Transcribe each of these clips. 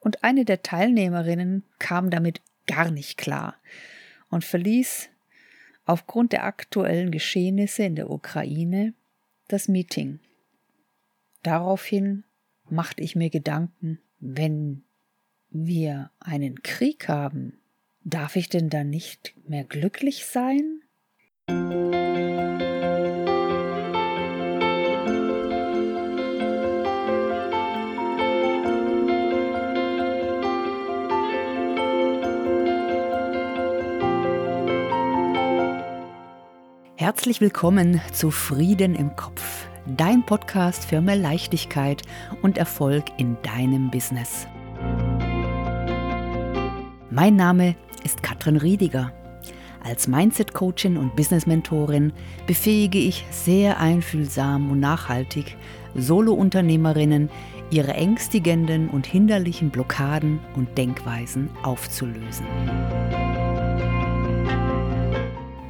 Und eine der Teilnehmerinnen kam damit gar nicht klar und verließ aufgrund der aktuellen Geschehnisse in der Ukraine das Meeting. Daraufhin machte ich mir Gedanken, wenn wir einen Krieg haben, darf ich denn dann nicht mehr glücklich sein? Herzlich willkommen zu Frieden im Kopf, dein Podcast für mehr Leichtigkeit und Erfolg in deinem Business. Mein Name ist Katrin Riediger. Als Mindset-Coachin und Business-Mentorin befähige ich sehr einfühlsam und nachhaltig Solo-Unternehmerinnen, ihre ängstigenden und hinderlichen Blockaden und Denkweisen aufzulösen.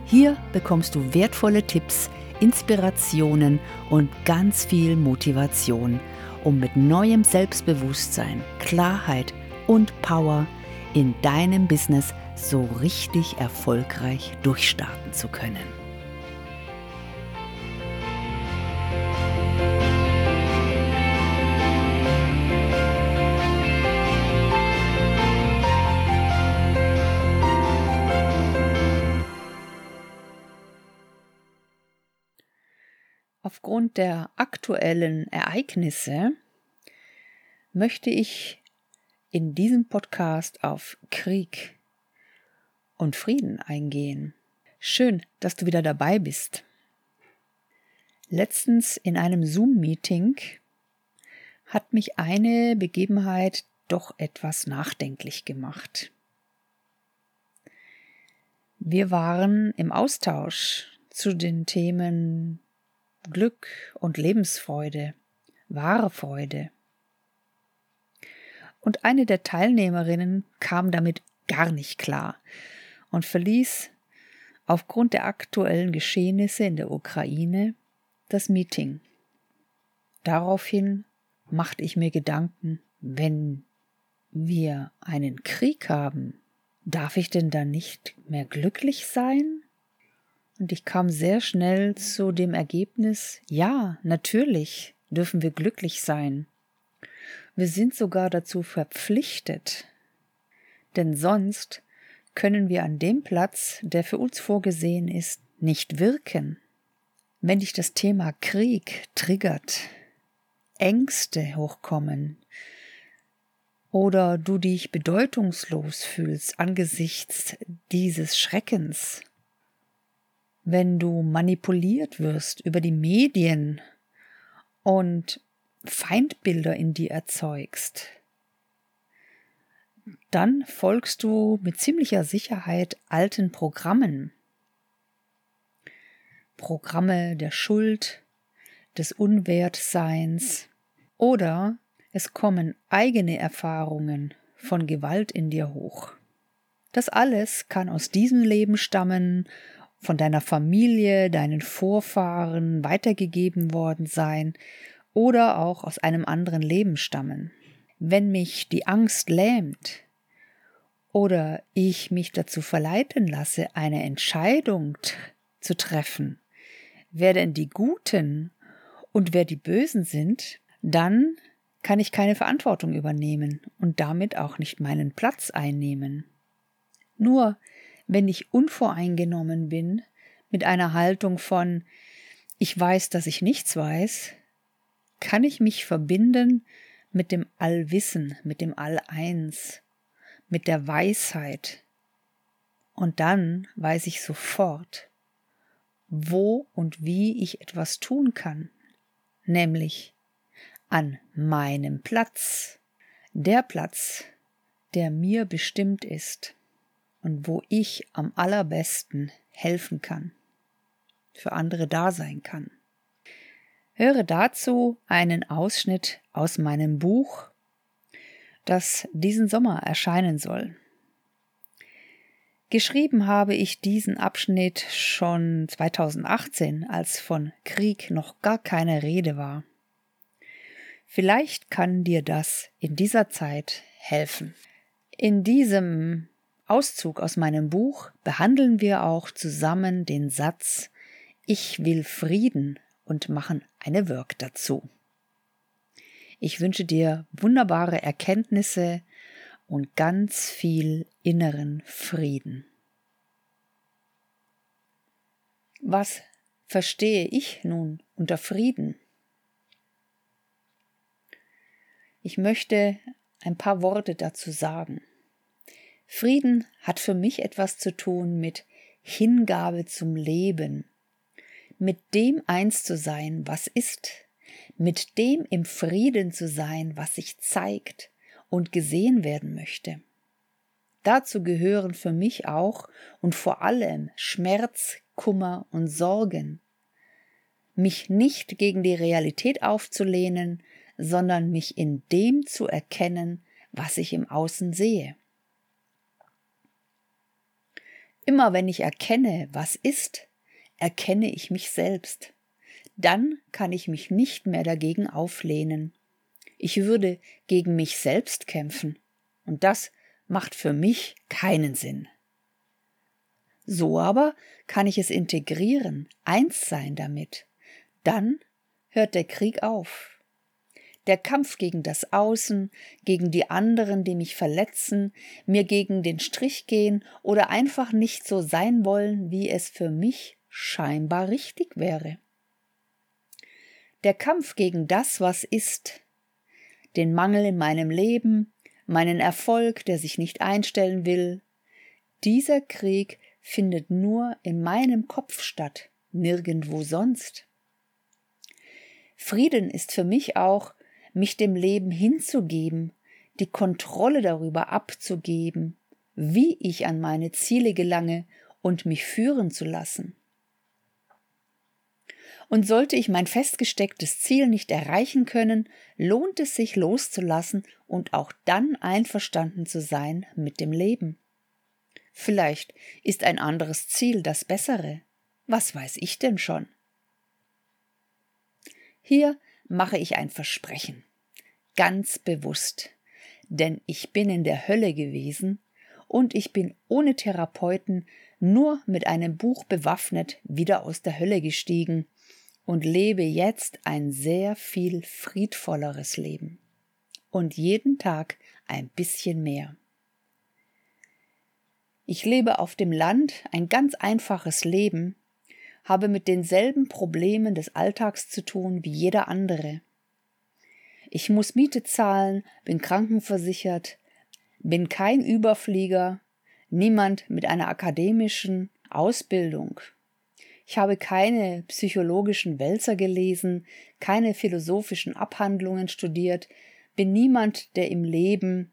Hier bekommst du wertvolle Tipps, Inspirationen und ganz viel Motivation, um mit neuem Selbstbewusstsein, Klarheit und Power in deinem Business so richtig erfolgreich durchstarten zu können. Aufgrund der aktuellen Ereignisse möchte ich in diesem Podcast auf Krieg und Frieden eingehen. Schön, dass du wieder dabei bist. Letztens in einem Zoom-Meeting hat mich eine Begebenheit doch etwas nachdenklich gemacht. Wir waren im Austausch zu den Themen Glück und Lebensfreude, wahre Freude. Und eine der Teilnehmerinnen kam damit gar nicht klar und verließ aufgrund der aktuellen Geschehnisse in der Ukraine das Meeting. Daraufhin machte ich mir Gedanken, wenn wir einen Krieg haben, darf ich denn dann nicht mehr glücklich sein? Und ich kam sehr schnell zu dem Ergebnis, ja, natürlich dürfen wir glücklich sein. Wir sind sogar dazu verpflichtet, denn sonst können wir an dem Platz, der für uns vorgesehen ist, nicht wirken. Wenn dich das Thema Krieg triggert, Ängste hochkommen oder du dich bedeutungslos fühlst angesichts dieses Schreckens, wenn du manipuliert wirst über die Medien und Feindbilder in dir erzeugst, dann folgst du mit ziemlicher Sicherheit alten Programmen. Programme der Schuld, des Unwertseins oder es kommen eigene Erfahrungen von Gewalt in dir hoch. Das alles kann aus diesem Leben stammen von deiner Familie, deinen Vorfahren weitergegeben worden sein oder auch aus einem anderen Leben stammen. Wenn mich die Angst lähmt oder ich mich dazu verleiten lasse, eine Entscheidung zu treffen, wer denn die Guten und wer die Bösen sind, dann kann ich keine Verantwortung übernehmen und damit auch nicht meinen Platz einnehmen. Nur wenn ich unvoreingenommen bin, mit einer Haltung von ich weiß, dass ich nichts weiß, kann ich mich verbinden mit dem Allwissen, mit dem All-Eins, mit der Weisheit. Und dann weiß ich sofort, wo und wie ich etwas tun kann, nämlich an meinem Platz, der Platz, der mir bestimmt ist und wo ich am allerbesten helfen kann, für andere da sein kann. Höre dazu einen Ausschnitt aus meinem Buch, das diesen Sommer erscheinen soll. Geschrieben habe ich diesen Abschnitt schon 2018, als von Krieg noch gar keine Rede war. Vielleicht kann dir das in dieser Zeit helfen. In diesem Auszug aus meinem Buch behandeln wir auch zusammen den Satz Ich will Frieden und machen eine Work dazu. Ich wünsche dir wunderbare Erkenntnisse und ganz viel inneren Frieden. Was verstehe ich nun unter Frieden? Ich möchte ein paar Worte dazu sagen. Frieden hat für mich etwas zu tun mit Hingabe zum Leben, mit dem eins zu sein, was ist, mit dem im Frieden zu sein, was sich zeigt und gesehen werden möchte. Dazu gehören für mich auch und vor allem Schmerz, Kummer und Sorgen. Mich nicht gegen die Realität aufzulehnen, sondern mich in dem zu erkennen, was ich im Außen sehe. Immer wenn ich erkenne, was ist, erkenne ich mich selbst. Dann kann ich mich nicht mehr dagegen auflehnen. Ich würde gegen mich selbst kämpfen. Und das macht für mich keinen Sinn. So aber kann ich es integrieren, eins sein damit. Dann hört der Krieg auf. Der Kampf gegen das Außen, gegen die anderen, die mich verletzen, mir gegen den Strich gehen oder einfach nicht so sein wollen, wie es für mich scheinbar richtig wäre. Der Kampf gegen das, was ist, den Mangel in meinem Leben, meinen Erfolg, der sich nicht einstellen will, dieser Krieg findet nur in meinem Kopf statt, nirgendwo sonst. Frieden ist für mich auch, mich dem Leben hinzugeben, die Kontrolle darüber abzugeben, wie ich an meine Ziele gelange und mich führen zu lassen. Und sollte ich mein festgestecktes Ziel nicht erreichen können, lohnt es sich loszulassen und auch dann einverstanden zu sein mit dem Leben. Vielleicht ist ein anderes Ziel das bessere. Was weiß ich denn schon? Hier mache ich ein Versprechen. Ganz bewusst. Denn ich bin in der Hölle gewesen und ich bin ohne Therapeuten nur mit einem Buch bewaffnet wieder aus der Hölle gestiegen und lebe jetzt ein sehr viel friedvolleres Leben. Und jeden Tag ein bisschen mehr. Ich lebe auf dem Land ein ganz einfaches Leben, habe mit denselben Problemen des Alltags zu tun wie jeder andere. Ich muss Miete zahlen, bin krankenversichert, bin kein Überflieger, niemand mit einer akademischen Ausbildung. Ich habe keine psychologischen Wälzer gelesen, keine philosophischen Abhandlungen studiert, bin niemand, der im Leben,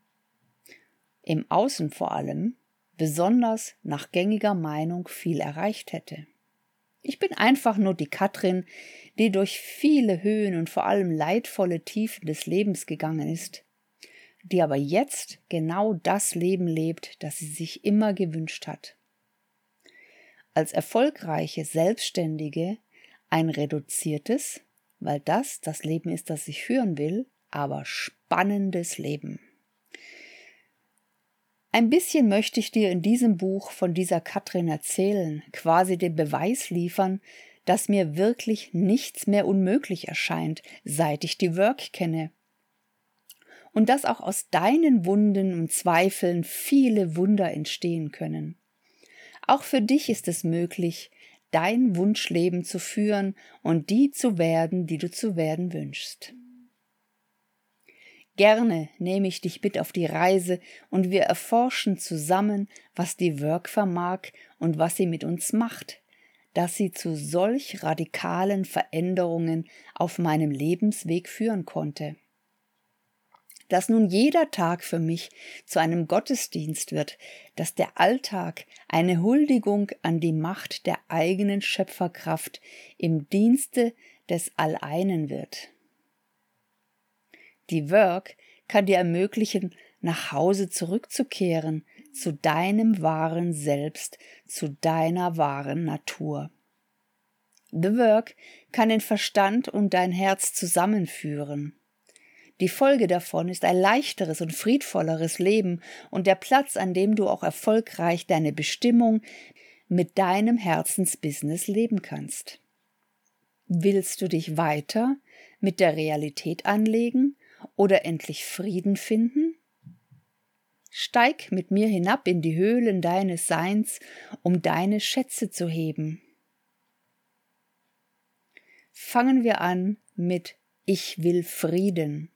im Außen vor allem, besonders nach gängiger Meinung viel erreicht hätte. Ich bin einfach nur die Katrin, die durch viele Höhen und vor allem leidvolle Tiefen des Lebens gegangen ist, die aber jetzt genau das Leben lebt, das sie sich immer gewünscht hat. Als erfolgreiche Selbstständige ein reduziertes, weil das das Leben ist, das ich führen will, aber spannendes Leben. Ein bisschen möchte ich dir in diesem Buch von dieser Katrin erzählen, quasi den Beweis liefern, dass mir wirklich nichts mehr unmöglich erscheint, seit ich die Work kenne. Und dass auch aus deinen Wunden und Zweifeln viele Wunder entstehen können. Auch für dich ist es möglich, dein Wunschleben zu führen und die zu werden, die du zu werden wünschst. Gerne nehme ich dich mit auf die Reise und wir erforschen zusammen, was die Work vermag und was sie mit uns macht, dass sie zu solch radikalen Veränderungen auf meinem Lebensweg führen konnte. Dass nun jeder Tag für mich zu einem Gottesdienst wird, dass der Alltag eine Huldigung an die Macht der eigenen Schöpferkraft im Dienste des Alleinen wird. Die Work kann dir ermöglichen, nach Hause zurückzukehren, zu deinem wahren Selbst, zu deiner wahren Natur. The Work kann den Verstand und dein Herz zusammenführen. Die Folge davon ist ein leichteres und friedvolleres Leben und der Platz, an dem du auch erfolgreich deine Bestimmung mit deinem Herzensbusiness leben kannst. Willst du dich weiter mit der Realität anlegen oder endlich Frieden finden? Steig mit mir hinab in die Höhlen deines Seins, um deine Schätze zu heben. Fangen wir an mit Ich will Frieden.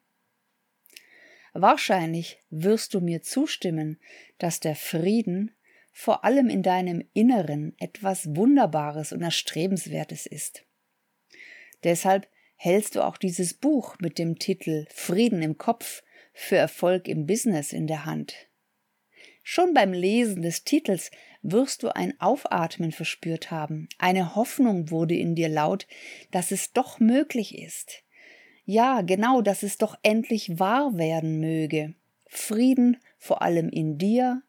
Wahrscheinlich wirst du mir zustimmen, dass der Frieden vor allem in deinem Inneren etwas Wunderbares und Erstrebenswertes ist. Deshalb hältst du auch dieses Buch mit dem Titel Frieden im Kopf für Erfolg im Business in der Hand. Schon beim Lesen des Titels wirst du ein Aufatmen verspürt haben, eine Hoffnung wurde in dir laut, dass es doch möglich ist. Ja, genau, dass es doch endlich wahr werden möge. Frieden vor allem in dir,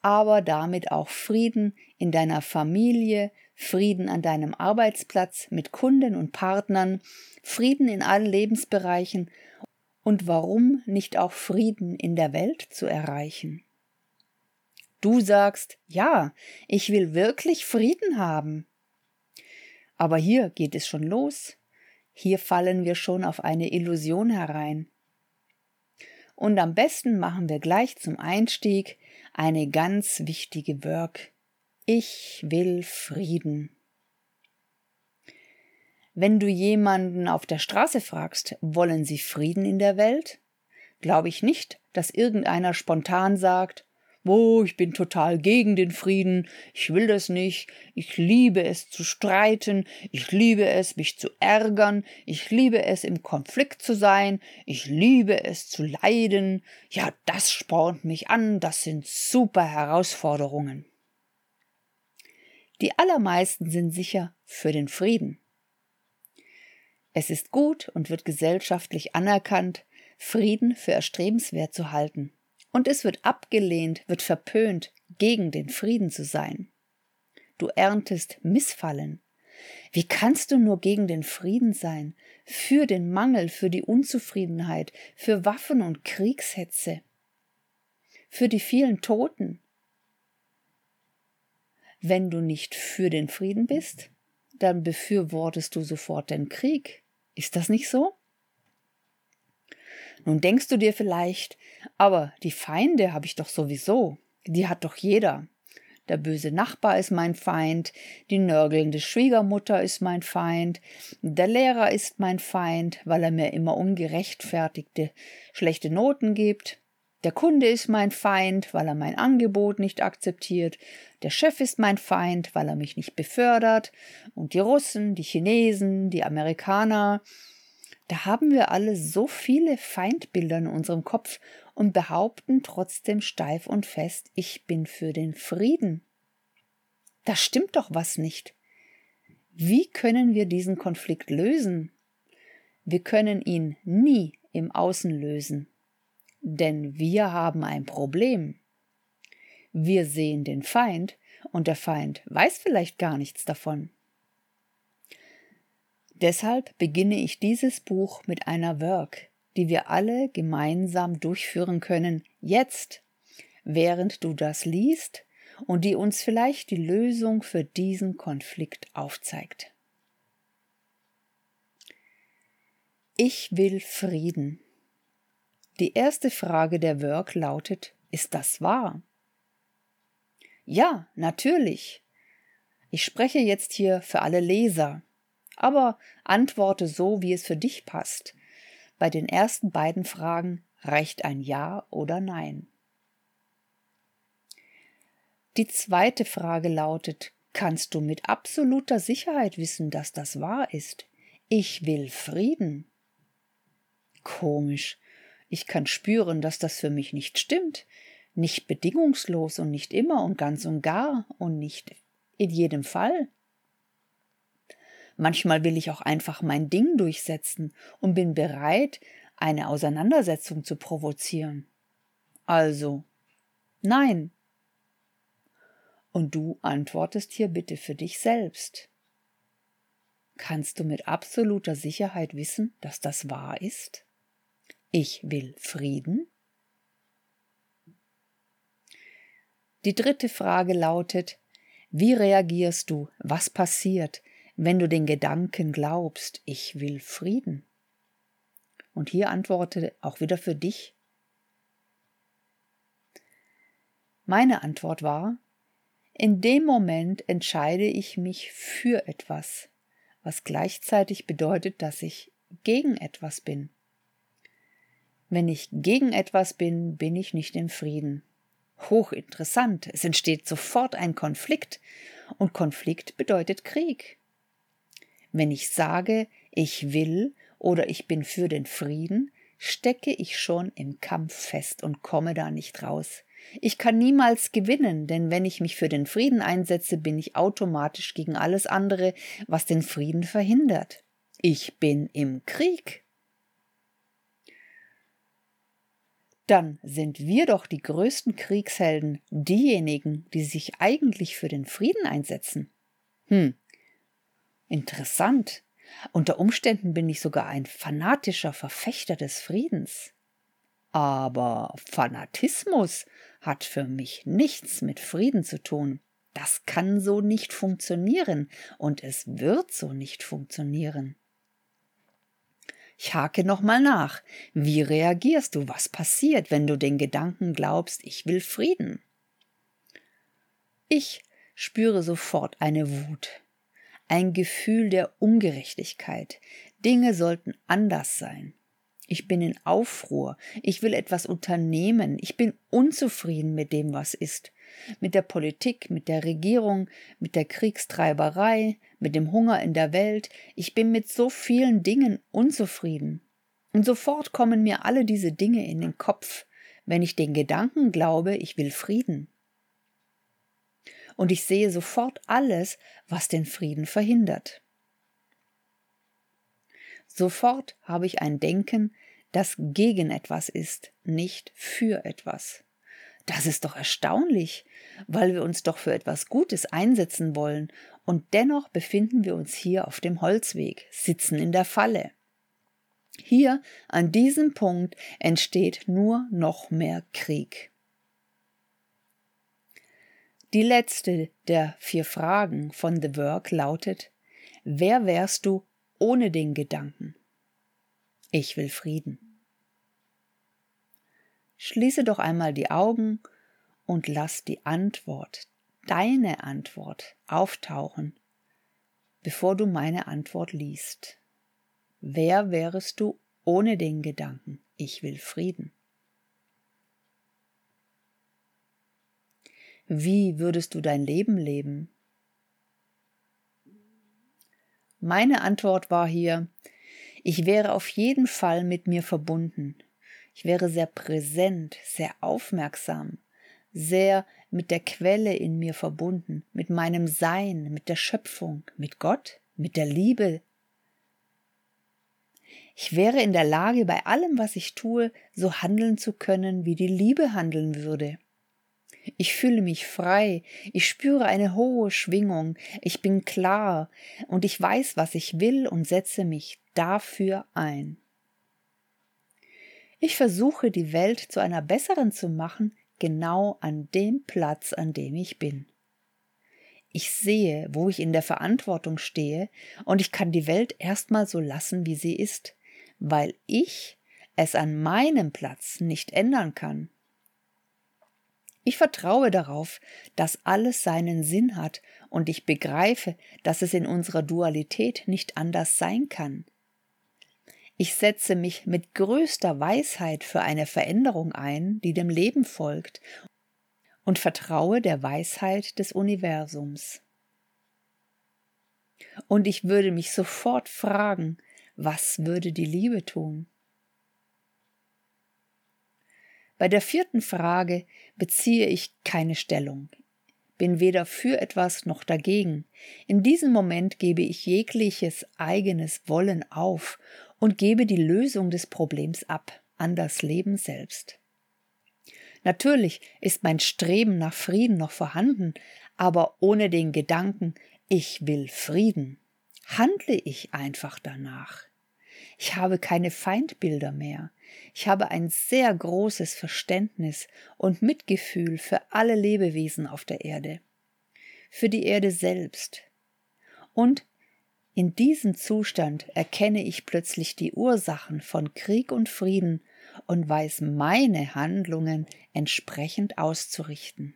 aber damit auch Frieden in deiner Familie, Frieden an deinem Arbeitsplatz mit Kunden und Partnern, Frieden in allen Lebensbereichen und warum nicht auch Frieden in der Welt zu erreichen. Du sagst, ja, ich will wirklich Frieden haben. Aber hier geht es schon los. Hier fallen wir schon auf eine Illusion herein. Und am besten machen wir gleich zum Einstieg eine ganz wichtige Work. Ich will Frieden. Wenn du jemanden auf der Straße fragst, wollen sie Frieden in der Welt? Glaube ich nicht, dass irgendeiner spontan sagt, wo, oh, ich bin total gegen den Frieden, ich will das nicht, ich liebe es zu streiten, ich liebe es, mich zu ärgern, ich liebe es, im Konflikt zu sein, ich liebe es zu leiden, ja, das spornt mich an, das sind super Herausforderungen. Die allermeisten sind sicher für den Frieden. Es ist gut und wird gesellschaftlich anerkannt, Frieden für erstrebenswert zu halten und es wird abgelehnt, wird verpönt, gegen den Frieden zu sein. Du erntest Missfallen. Wie kannst du nur gegen den Frieden sein, für den Mangel, für die Unzufriedenheit, für Waffen und Kriegshetze, für die vielen Toten? Wenn du nicht für den Frieden bist, dann befürwortest du sofort den Krieg. Ist das nicht so? Nun denkst du dir vielleicht, aber die Feinde habe ich doch sowieso, die hat doch jeder. Der böse Nachbar ist mein Feind, die nörgelnde Schwiegermutter ist mein Feind, der Lehrer ist mein Feind, weil er mir immer ungerechtfertigte schlechte Noten gibt, der Kunde ist mein Feind, weil er mein Angebot nicht akzeptiert, der Chef ist mein Feind, weil er mich nicht befördert, und die Russen, die Chinesen, die Amerikaner, da haben wir alle so viele Feindbilder in unserem Kopf und behaupten trotzdem steif und fest, ich bin für den Frieden. Da stimmt doch was nicht. Wie können wir diesen Konflikt lösen? Wir können ihn nie im Außen lösen, denn wir haben ein Problem. Wir sehen den Feind und der Feind weiß vielleicht gar nichts davon. Deshalb beginne ich dieses Buch mit einer Work, die wir alle gemeinsam durchführen können, jetzt, während du das liest und die uns vielleicht die Lösung für diesen Konflikt aufzeigt. Ich will Frieden. Die erste Frage der Work lautet, ist das wahr? Ja, natürlich. Ich spreche jetzt hier für alle Leser aber antworte so, wie es für dich passt. Bei den ersten beiden Fragen reicht ein Ja oder Nein. Die zweite Frage lautet, kannst du mit absoluter Sicherheit wissen, dass das wahr ist? Ich will Frieden. Komisch. Ich kann spüren, dass das für mich nicht stimmt. Nicht bedingungslos und nicht immer und ganz und gar und nicht in jedem Fall. Manchmal will ich auch einfach mein Ding durchsetzen und bin bereit, eine Auseinandersetzung zu provozieren. Also, nein. Und du antwortest hier bitte für dich selbst. Kannst du mit absoluter Sicherheit wissen, dass das wahr ist? Ich will Frieden? Die dritte Frage lautet, wie reagierst du, was passiert, wenn du den Gedanken glaubst, ich will Frieden? Und hier antworte auch wieder für dich. Meine Antwort war, in dem Moment entscheide ich mich für etwas, was gleichzeitig bedeutet, dass ich gegen etwas bin. Wenn ich gegen etwas bin, bin ich nicht im Frieden. Hochinteressant, es entsteht sofort ein Konflikt, und Konflikt bedeutet Krieg. Wenn ich sage, ich will oder ich bin für den Frieden, stecke ich schon im Kampf fest und komme da nicht raus. Ich kann niemals gewinnen, denn wenn ich mich für den Frieden einsetze, bin ich automatisch gegen alles andere, was den Frieden verhindert. Ich bin im Krieg. Dann sind wir doch die größten Kriegshelden, diejenigen, die sich eigentlich für den Frieden einsetzen. Hm, interessant. Unter Umständen bin ich sogar ein fanatischer Verfechter des Friedens. Aber Fanatismus hat für mich nichts mit Frieden zu tun. Das kann so nicht funktionieren und es wird so nicht funktionieren. Ich hake nochmal nach. Wie reagierst du? Was passiert, wenn du den Gedanken glaubst, ich will Frieden? Ich spüre sofort eine Wut, ein Gefühl der Ungerechtigkeit. Dinge sollten anders sein. Ich bin in Aufruhr. Ich will etwas unternehmen. Ich bin unzufrieden mit dem, was ist. Mit der Politik, mit der Regierung, mit der Kriegstreiberei, mit dem Hunger in der Welt. Ich bin mit so vielen Dingen unzufrieden. Und sofort kommen mir alle diese Dinge in den Kopf, wenn ich den Gedanken glaube, ich will Frieden. Und ich sehe sofort alles, was den Frieden verhindert. Sofort habe ich ein Denken, das gegen etwas ist, nicht für etwas. Das ist doch erstaunlich, weil wir uns doch für etwas Gutes einsetzen wollen, und dennoch befinden wir uns hier auf dem Holzweg, sitzen in der Falle. Hier, an diesem Punkt, entsteht nur noch mehr Krieg. Die letzte der vier Fragen von The Work lautet Wer wärst du ohne den Gedanken. Ich will Frieden. Schließe doch einmal die Augen und lass die Antwort, deine Antwort, auftauchen, bevor du meine Antwort liest. Wer wärest du ohne den Gedanken, ich will Frieden? Wie würdest du dein Leben leben? Meine Antwort war hier, ich wäre auf jeden Fall mit mir verbunden. Ich wäre sehr präsent, sehr aufmerksam, sehr mit der Quelle in mir verbunden, mit meinem Sein, mit der Schöpfung, mit Gott, mit der Liebe. Ich wäre in der Lage, bei allem, was ich tue, so handeln zu können, wie die Liebe handeln würde. Ich fühle mich frei, ich spüre eine hohe Schwingung, ich bin klar und ich weiß, was ich will und setze mich dafür ein. Ich versuche die Welt zu einer besseren zu machen, genau an dem Platz, an dem ich bin. Ich sehe, wo ich in der Verantwortung stehe, und ich kann die Welt erstmal so lassen, wie sie ist, weil ich es an meinem Platz nicht ändern kann. Ich vertraue darauf, dass alles seinen Sinn hat und ich begreife, dass es in unserer Dualität nicht anders sein kann. Ich setze mich mit größter Weisheit für eine Veränderung ein, die dem Leben folgt, und vertraue der Weisheit des Universums. Und ich würde mich sofort fragen, was würde die Liebe tun? Bei der vierten Frage beziehe ich keine Stellung, bin weder für etwas noch dagegen. In diesem Moment gebe ich jegliches eigenes Wollen auf und gebe die Lösung des Problems ab an das Leben selbst. Natürlich ist mein Streben nach Frieden noch vorhanden, aber ohne den Gedanken, ich will Frieden, handle ich einfach danach. Ich habe keine Feindbilder mehr. Ich habe ein sehr großes Verständnis und Mitgefühl für alle Lebewesen auf der Erde, für die Erde selbst. Und in diesem Zustand erkenne ich plötzlich die Ursachen von Krieg und Frieden und weiß meine Handlungen entsprechend auszurichten.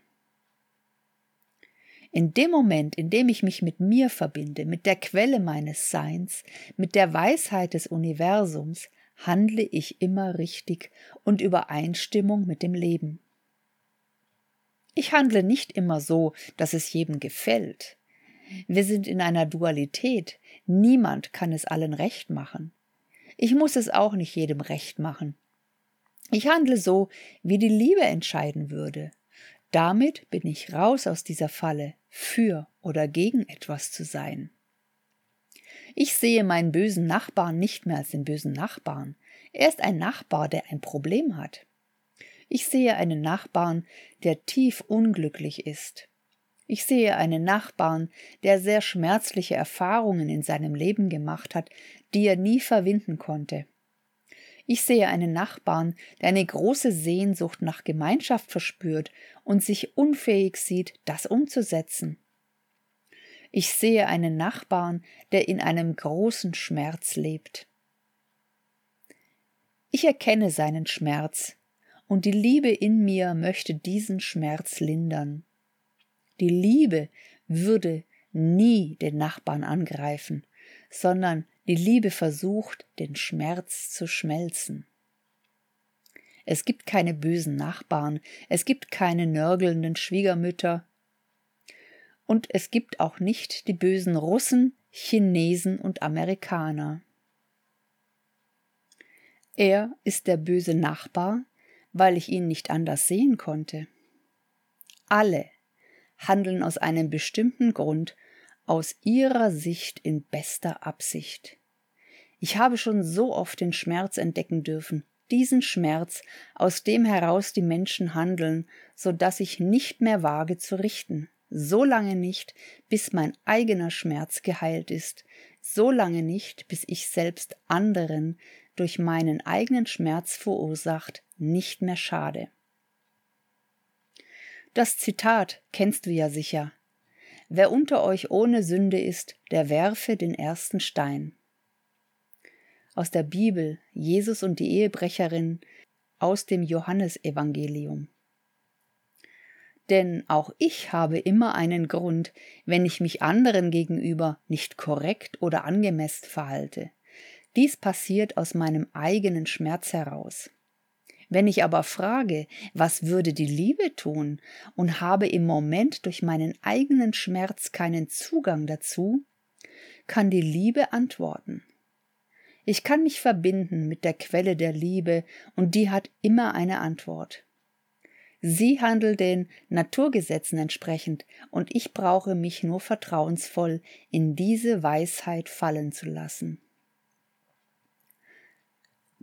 In dem Moment, in dem ich mich mit mir verbinde, mit der Quelle meines Seins, mit der Weisheit des Universums, handle ich immer richtig und Übereinstimmung mit dem Leben. Ich handle nicht immer so, dass es jedem gefällt. Wir sind in einer Dualität. Niemand kann es allen recht machen. Ich muss es auch nicht jedem recht machen. Ich handle so, wie die Liebe entscheiden würde. Damit bin ich raus aus dieser Falle, für oder gegen etwas zu sein. Ich sehe meinen bösen Nachbarn nicht mehr als den bösen Nachbarn. Er ist ein Nachbar, der ein Problem hat. Ich sehe einen Nachbarn, der tief unglücklich ist. Ich sehe einen Nachbarn, der sehr schmerzliche Erfahrungen in seinem Leben gemacht hat, die er nie verwinden konnte. Ich sehe einen Nachbarn, der eine große Sehnsucht nach Gemeinschaft verspürt und sich unfähig sieht, das umzusetzen. Ich sehe einen Nachbarn, der in einem großen Schmerz lebt. Ich erkenne seinen Schmerz, und die Liebe in mir möchte diesen Schmerz lindern. Die Liebe würde nie den Nachbarn angreifen, sondern die Liebe versucht, den Schmerz zu schmelzen. Es gibt keine bösen Nachbarn, es gibt keine nörgelnden Schwiegermütter, und es gibt auch nicht die bösen Russen, Chinesen und Amerikaner. Er ist der böse Nachbar, weil ich ihn nicht anders sehen konnte. Alle handeln aus einem bestimmten Grund, aus ihrer Sicht in bester Absicht. Ich habe schon so oft den Schmerz entdecken dürfen, diesen Schmerz, aus dem heraus die Menschen handeln, so dass ich nicht mehr wage zu richten, so lange nicht, bis mein eigener Schmerz geheilt ist, so lange nicht, bis ich selbst anderen durch meinen eigenen Schmerz verursacht nicht mehr schade. Das Zitat kennst du ja sicher. Wer unter euch ohne Sünde ist, der werfe den ersten Stein. Aus der Bibel Jesus und die Ehebrecherin aus dem Johannesevangelium. Denn auch ich habe immer einen Grund, wenn ich mich anderen gegenüber nicht korrekt oder angemessen verhalte. Dies passiert aus meinem eigenen Schmerz heraus. Wenn ich aber frage, was würde die Liebe tun, und habe im Moment durch meinen eigenen Schmerz keinen Zugang dazu, kann die Liebe antworten. Ich kann mich verbinden mit der Quelle der Liebe, und die hat immer eine Antwort. Sie handelt den Naturgesetzen entsprechend, und ich brauche mich nur vertrauensvoll in diese Weisheit fallen zu lassen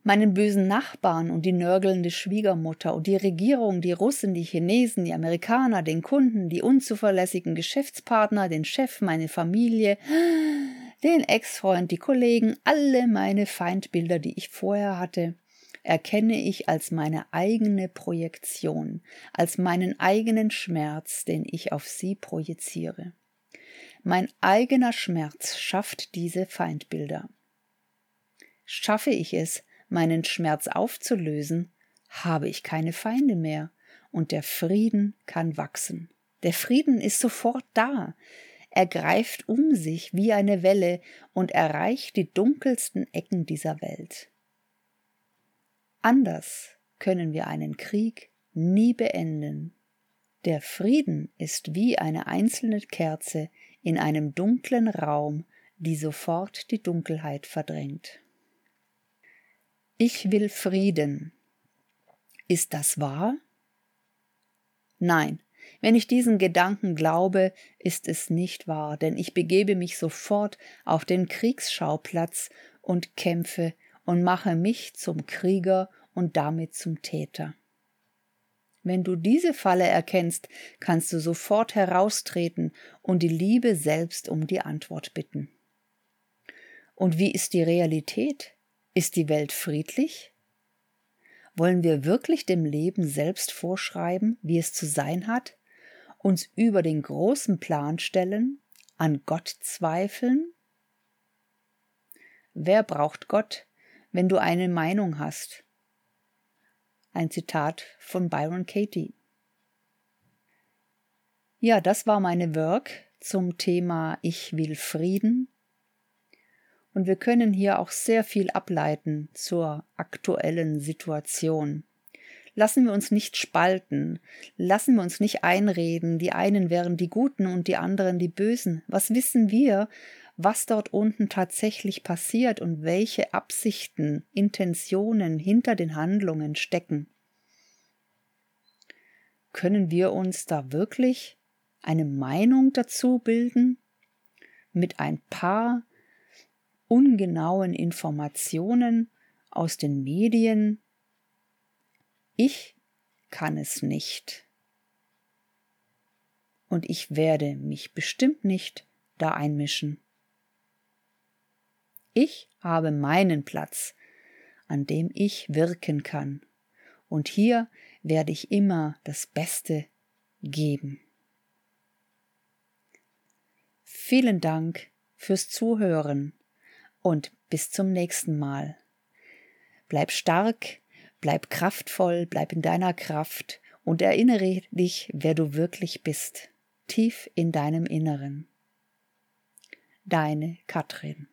meinen bösen Nachbarn und die nörgelnde Schwiegermutter und die Regierung, die Russen, die Chinesen, die Amerikaner, den Kunden, die unzuverlässigen Geschäftspartner, den Chef, meine Familie, den Ex-Freund, die Kollegen, alle meine Feindbilder, die ich vorher hatte, erkenne ich als meine eigene Projektion, als meinen eigenen Schmerz, den ich auf sie projiziere. Mein eigener Schmerz schafft diese Feindbilder. Schaffe ich es, meinen Schmerz aufzulösen, habe ich keine Feinde mehr und der Frieden kann wachsen. Der Frieden ist sofort da. Er greift um sich wie eine Welle und erreicht die dunkelsten Ecken dieser Welt. Anders können wir einen Krieg nie beenden. Der Frieden ist wie eine einzelne Kerze in einem dunklen Raum, die sofort die Dunkelheit verdrängt. Ich will Frieden. Ist das wahr? Nein, wenn ich diesen Gedanken glaube, ist es nicht wahr, denn ich begebe mich sofort auf den Kriegsschauplatz und kämpfe und mache mich zum Krieger und damit zum Täter. Wenn du diese Falle erkennst, kannst du sofort heraustreten und die Liebe selbst um die Antwort bitten. Und wie ist die Realität? Ist die Welt friedlich? Wollen wir wirklich dem Leben selbst vorschreiben, wie es zu sein hat, uns über den großen Plan stellen, an Gott zweifeln? Wer braucht Gott, wenn du eine Meinung hast? Ein Zitat von Byron Katie. Ja, das war meine Work zum Thema Ich will Frieden. Und wir können hier auch sehr viel ableiten zur aktuellen Situation. Lassen wir uns nicht spalten, lassen wir uns nicht einreden, die einen wären die Guten und die anderen die Bösen. Was wissen wir, was dort unten tatsächlich passiert und welche Absichten, Intentionen hinter den Handlungen stecken? Können wir uns da wirklich eine Meinung dazu bilden mit ein paar ungenauen Informationen aus den Medien. Ich kann es nicht. Und ich werde mich bestimmt nicht da einmischen. Ich habe meinen Platz, an dem ich wirken kann, und hier werde ich immer das Beste geben. Vielen Dank fürs Zuhören und bis zum nächsten Mal. Bleib stark, bleib kraftvoll, bleib in deiner Kraft und erinnere dich, wer du wirklich bist, tief in deinem Inneren. Deine Katrin.